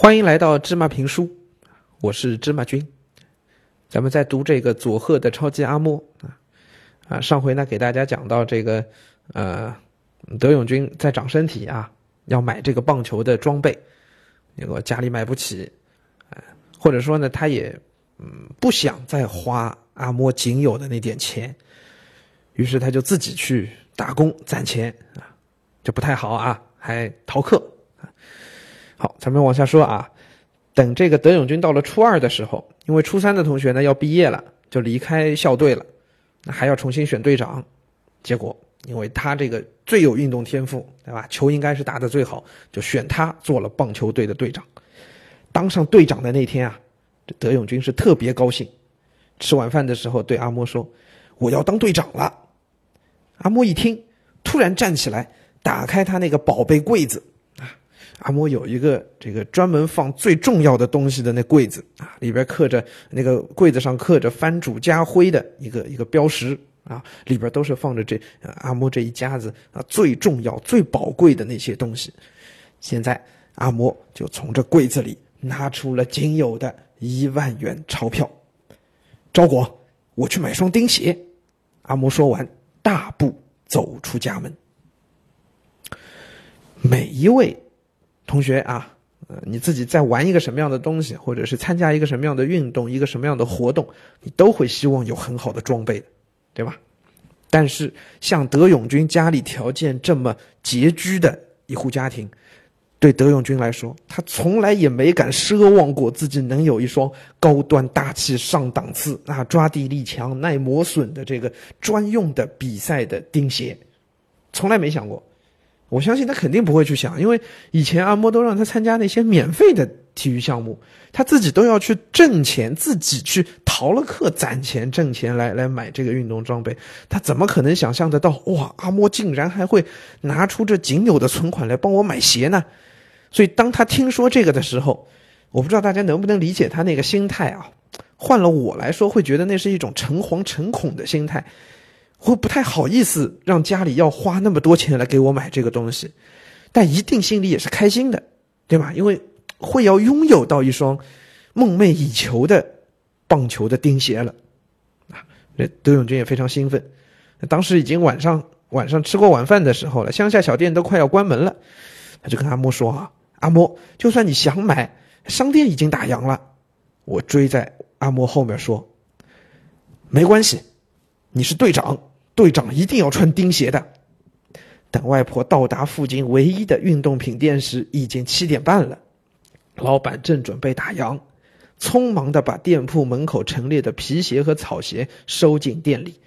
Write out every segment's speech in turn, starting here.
欢迎来到芝麻评书，我是芝麻君。咱们在读这个佐贺的超级阿莫啊啊，上回呢给大家讲到这个呃德永君在长身体啊，要买这个棒球的装备，结果家里买不起，或者说呢他也嗯不想再花阿莫仅有的那点钱，于是他就自己去打工攒钱啊，这不太好啊，还逃课啊。好，咱们往下说啊。等这个德永君到了初二的时候，因为初三的同学呢要毕业了，就离开校队了，那还要重新选队长。结果，因为他这个最有运动天赋，对吧？球应该是打得最好，就选他做了棒球队的队长。当上队长的那天啊，这德永君是特别高兴。吃晚饭的时候，对阿莫说：“我要当队长了。”阿莫一听，突然站起来，打开他那个宝贝柜子。阿嬷有一个这个专门放最重要的东西的那柜子啊，里边刻着那个柜子上刻着藩主家徽的一个一个标识啊，里边都是放着这阿嬷这一家子啊最重要最宝贵的那些东西。现在阿嬷就从这柜子里拿出了仅有的一万元钞票，招果，我去买双钉鞋。阿嬷说完，大步走出家门。每一位。同学啊，呃，你自己在玩一个什么样的东西，或者是参加一个什么样的运动，一个什么样的活动，你都会希望有很好的装备，对吧？但是像德永军家里条件这么拮据的一户家庭，对德永军来说，他从来也没敢奢望过自己能有一双高端大气上档次啊，抓地力强、耐磨损的这个专用的比赛的钉鞋，从来没想过。我相信他肯定不会去想，因为以前阿莫都让他参加那些免费的体育项目，他自己都要去挣钱，自己去逃了课攒钱挣钱来来买这个运动装备，他怎么可能想象得到？哇，阿莫竟然还会拿出这仅有的存款来帮我买鞋呢？所以当他听说这个的时候，我不知道大家能不能理解他那个心态啊？换了我来说，会觉得那是一种诚惶诚恐的心态。会不太好意思让家里要花那么多钱来给我买这个东西，但一定心里也是开心的，对吧？因为会要拥有到一双梦寐以求的棒球的钉鞋了啊！那德永君也非常兴奋。当时已经晚上晚上吃过晚饭的时候了，乡下小店都快要关门了，他就跟阿莫说啊：“阿莫，就算你想买，商店已经打烊了。”我追在阿莫后面说：“没关系，你是队长。”队长一定要穿钉鞋的。等外婆到达附近唯一的运动品店时，已经七点半了。老板正准备打烊，匆忙的把店铺门口陈列的皮鞋和草鞋收进店里。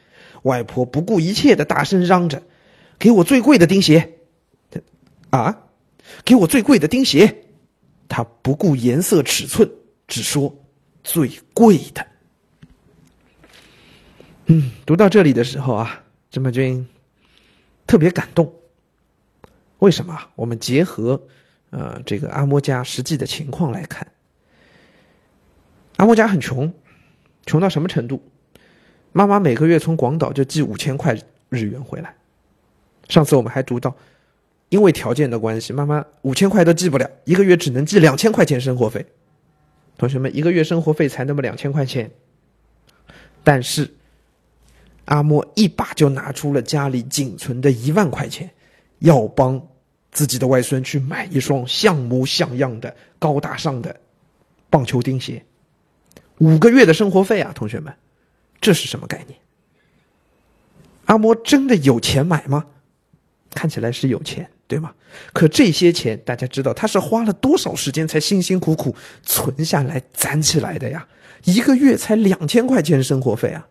外婆不顾一切的大声嚷着：“给我最贵的钉鞋！”啊，给我最贵的钉鞋！他不顾颜色尺寸，只说最贵的。读到这里的时候啊，芝麻君特别感动。为什么？我们结合呃这个阿莫家实际的情况来看，阿莫家很穷，穷到什么程度？妈妈每个月从广岛就寄五千块日元回来。上次我们还读到，因为条件的关系，妈妈五千块都寄不了，一个月只能寄两千块钱生活费。同学们，一个月生活费才那么两千块钱，但是。阿莫一把就拿出了家里仅存的一万块钱，要帮自己的外孙去买一双像模像样的高大上的棒球钉鞋。五个月的生活费啊，同学们，这是什么概念？阿莫真的有钱买吗？看起来是有钱，对吗？可这些钱，大家知道他是花了多少时间才辛辛苦苦存下来攒起来的呀？一个月才两千块钱生活费啊！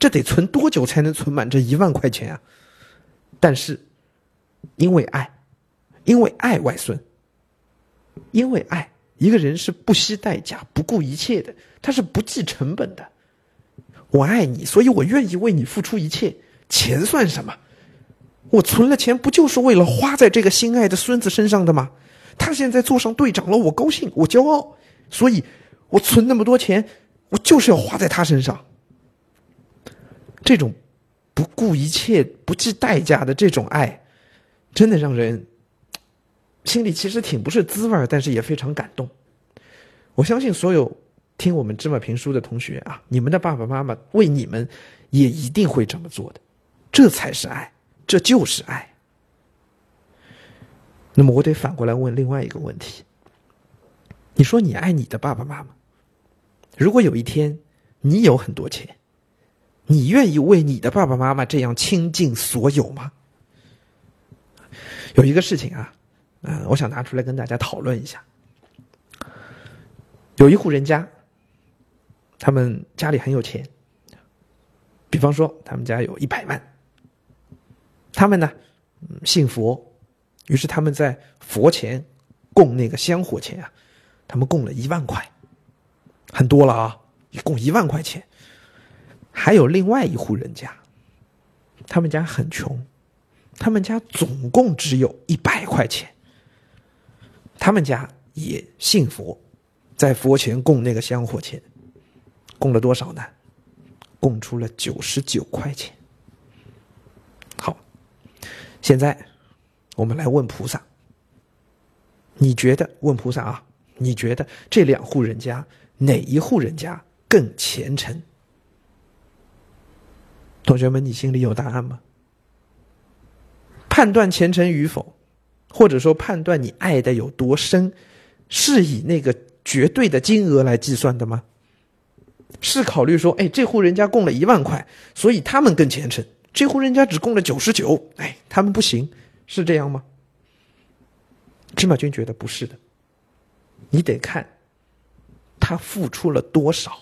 这得存多久才能存满这一万块钱啊？但是，因为爱，因为爱外孙，因为爱一个人是不惜代价、不顾一切的，他是不计成本的。我爱你，所以我愿意为你付出一切。钱算什么？我存了钱，不就是为了花在这个心爱的孙子身上的吗？他现在做上队长了，我高兴，我骄傲，所以我存那么多钱，我就是要花在他身上。这种不顾一切、不计代价的这种爱，真的让人心里其实挺不是滋味但是也非常感动。我相信所有听我们芝麻评书的同学啊，你们的爸爸妈妈为你们也一定会这么做的，这才是爱，这就是爱。那么我得反过来问另外一个问题：你说你爱你的爸爸妈妈，如果有一天你有很多钱，你愿意为你的爸爸妈妈这样倾尽所有吗？有一个事情啊，嗯，我想拿出来跟大家讨论一下。有一户人家，他们家里很有钱，比方说他们家有一百万，他们呢，嗯信佛。于是他们在佛前供那个香火钱啊，他们供了一万块，很多了啊，一共一万块钱。还有另外一户人家，他们家很穷，他们家总共只有一百块钱。他们家也信佛，在佛前供那个香火钱，供了多少呢？供出了九十九块钱。好，现在。我们来问菩萨，你觉得？问菩萨啊，你觉得这两户人家哪一户人家更虔诚？同学们，你心里有答案吗？判断虔诚与否，或者说判断你爱的有多深，是以那个绝对的金额来计算的吗？是考虑说，哎，这户人家供了一万块，所以他们更虔诚；这户人家只供了九十九，哎，他们不行。是这样吗？芝麻君觉得不是的，你得看他付出了多少。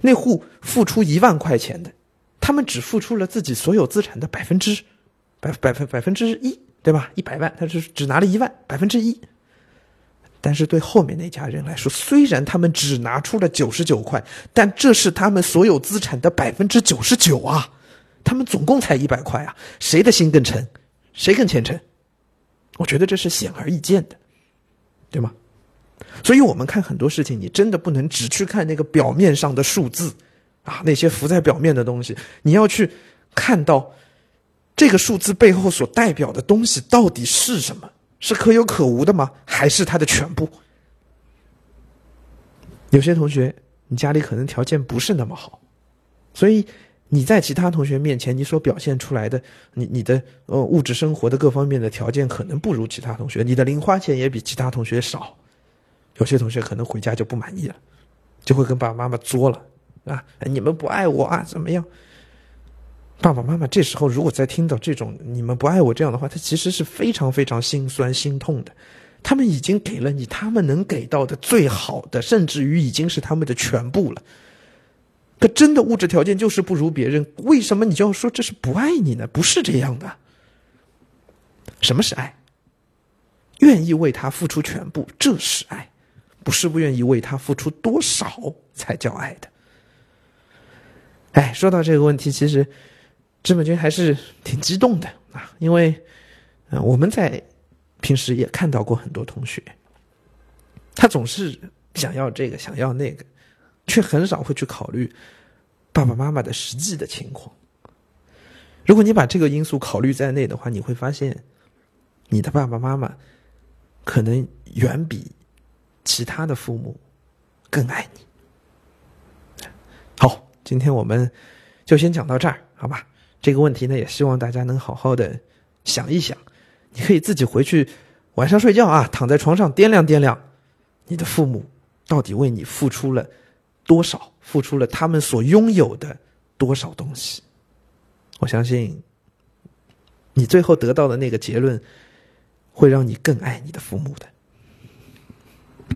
那户付出一万块钱的，他们只付出了自己所有资产的百分之百百分百分之一，对吧？一百万，他是只拿了一万百分之一。但是对后面那家人来说，虽然他们只拿出了九十九块，但这是他们所有资产的百分之九十九啊！他们总共才一百块啊！谁的心更沉？谁更虔诚？我觉得这是显而易见的，对吗？所以，我们看很多事情，你真的不能只去看那个表面上的数字啊，那些浮在表面的东西，你要去看到这个数字背后所代表的东西到底是什么？是可有可无的吗？还是它的全部？有些同学，你家里可能条件不是那么好，所以。你在其他同学面前，你所表现出来的，你你的呃物质生活的各方面的条件可能不如其他同学，你的零花钱也比其他同学少，有些同学可能回家就不满意了，就会跟爸爸妈妈作了啊！你们不爱我啊？怎么样？爸爸妈妈这时候如果再听到这种你们不爱我这样的话，他其实是非常非常心酸心痛的。他们已经给了你他们能给到的最好的，甚至于已经是他们的全部了。可真的物质条件就是不如别人，为什么你就要说这是不爱你呢？不是这样的。什么是爱？愿意为他付出全部，这是爱，不是不愿意为他付出多少才叫爱的。哎，说到这个问题，其实芝麻君还是挺激动的啊，因为呃，我们在平时也看到过很多同学，他总是想要这个，想要那个。却很少会去考虑爸爸妈妈的实际的情况。如果你把这个因素考虑在内的话，你会发现，你的爸爸妈妈可能远比其他的父母更爱你。今天我们就先讲到这儿，好吧？这个问题呢，也希望大家能好好的想一想。你可以自己回去晚上睡觉啊，躺在床上掂量掂量，你的父母到底为你付出了。多少付出了他们所拥有的多少东西？我相信，你最后得到的那个结论，会让你更爱你的父母的。